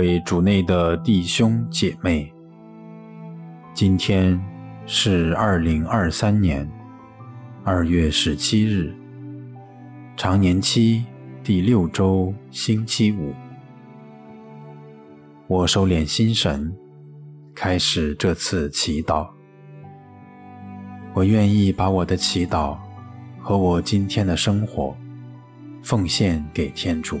为主内的弟兄姐妹，今天是二零二三年二月十七日，常年期第六周星期五。我收敛心神，开始这次祈祷。我愿意把我的祈祷和我今天的生活奉献给天主。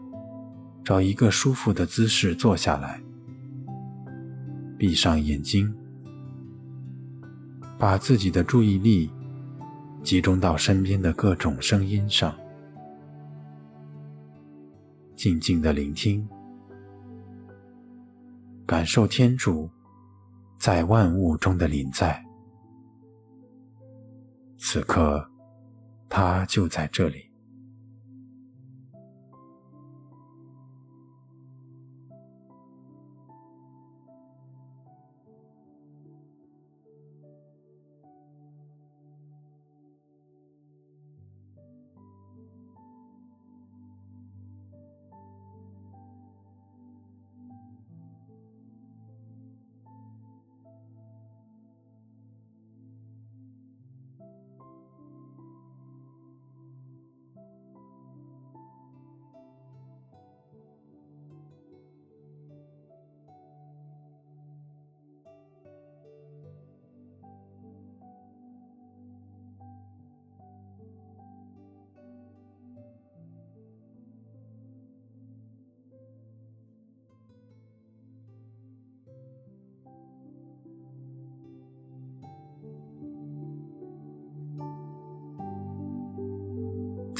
找一个舒服的姿势坐下来，闭上眼睛，把自己的注意力集中到身边的各种声音上，静静的聆听，感受天主在万物中的临在。此刻，他就在这里。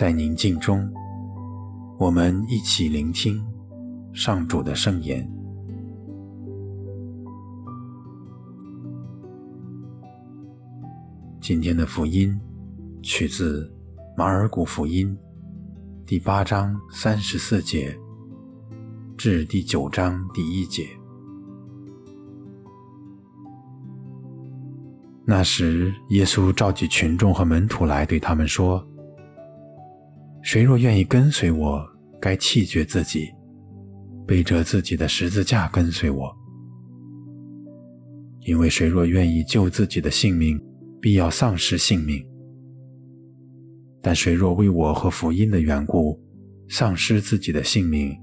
在宁静中，我们一起聆听上主的圣言。今天的福音取自马尔谷福音第八章三十四节至第九章第一节。那时，耶稣召集群众和门徒来，对他们说。谁若愿意跟随我，该弃绝自己，背着自己的十字架跟随我。因为谁若愿意救自己的性命，必要丧失性命；但谁若为我和福音的缘故，丧失自己的性命，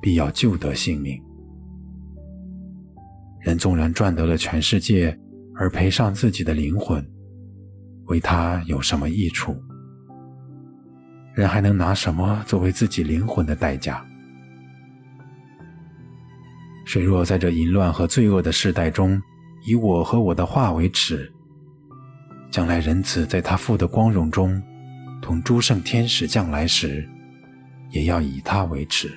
必要救得性命。人纵然赚得了全世界，而赔上自己的灵魂，为他有什么益处？人还能拿什么作为自己灵魂的代价？谁若在这淫乱和罪恶的世代中，以我和我的话为耻，将来仁慈在他父的光荣中，同诸圣天使降来时，也要以他为耻。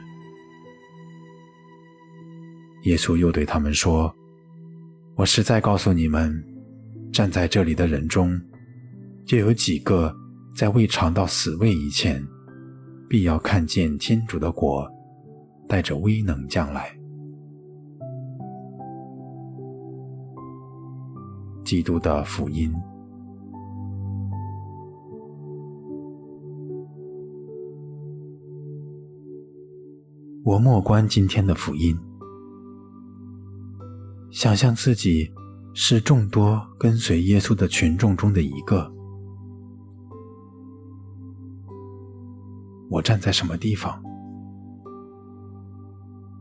耶稣又对他们说：“我实在告诉你们，站在这里的人中，就有几个。”在未尝到死位以前，必要看见天主的国带着威能将来。基督的福音。我默观今天的福音，想象自己是众多跟随耶稣的群众中的一个。我站在什么地方？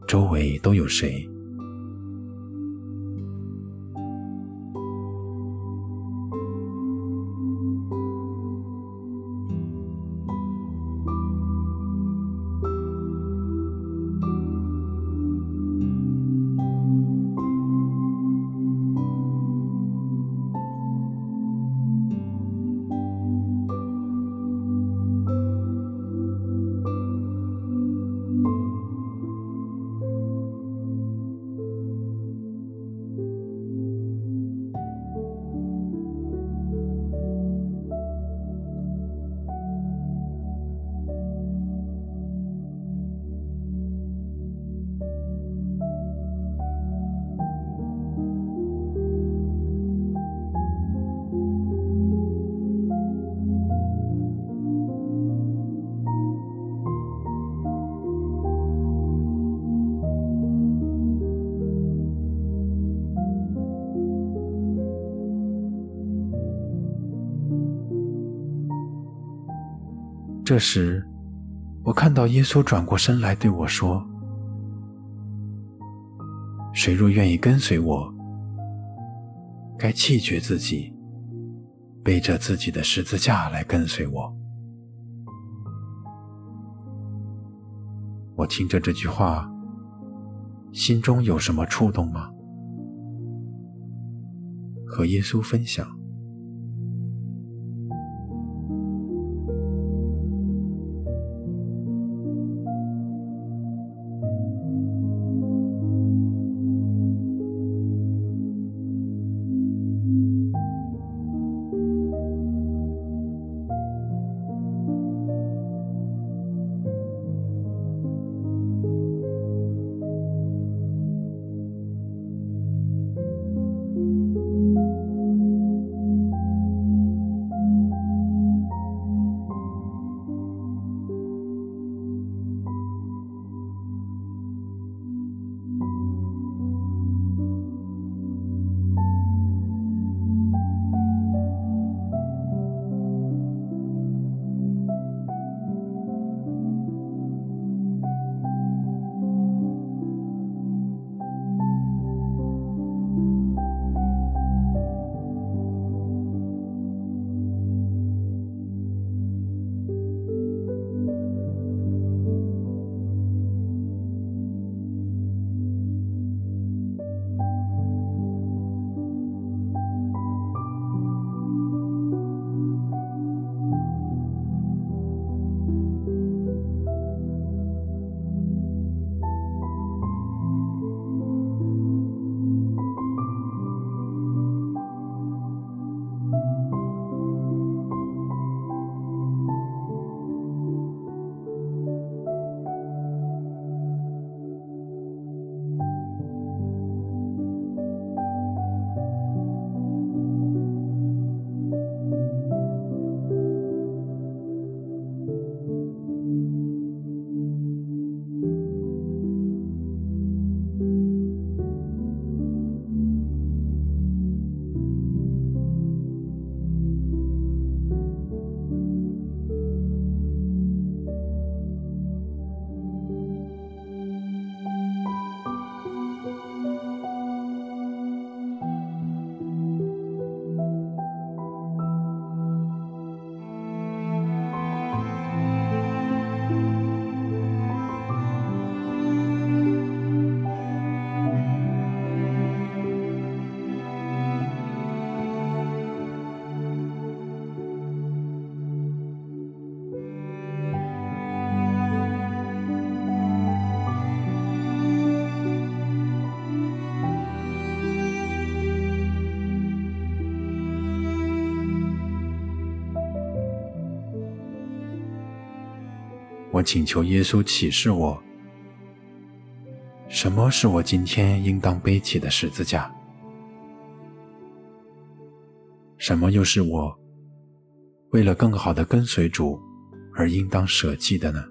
周围都有谁？这时，我看到耶稣转过身来对我说：“谁若愿意跟随我，该弃绝自己，背着自己的十字架来跟随我。”我听着这句话，心中有什么触动吗？和耶稣分享。请求耶稣启示我，什么是我今天应当背起的十字架？什么又是我为了更好的跟随主而应当舍弃的呢？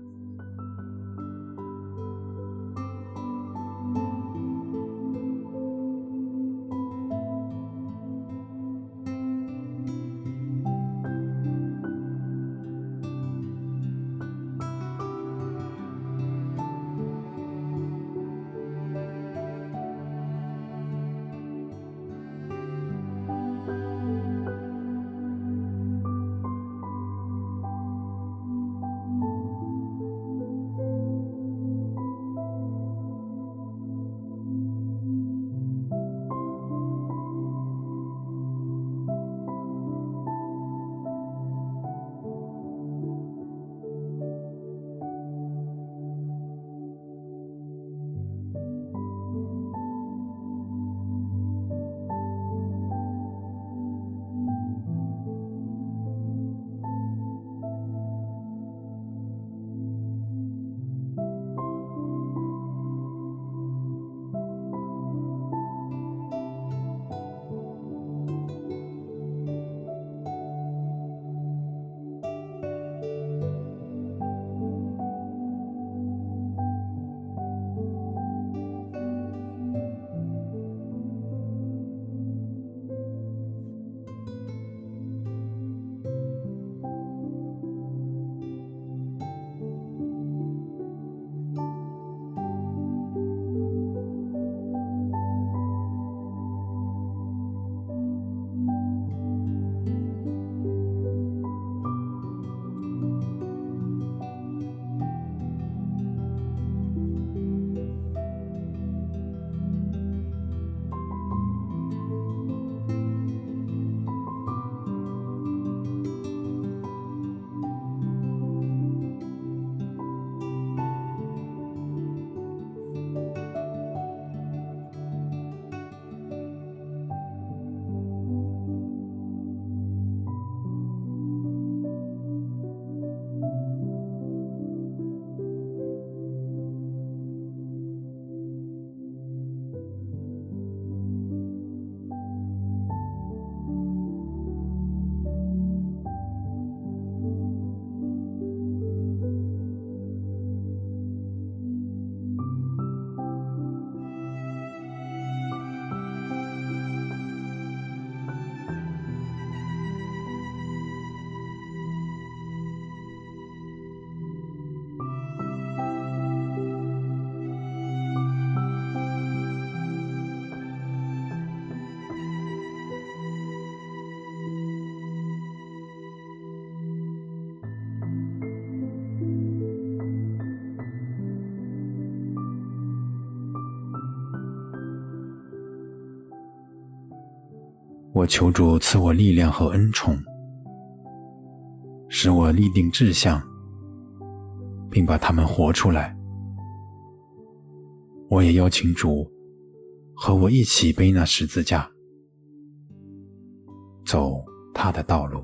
我求主赐我力量和恩宠，使我立定志向，并把他们活出来。我也邀请主和我一起背那十字架，走他的道路。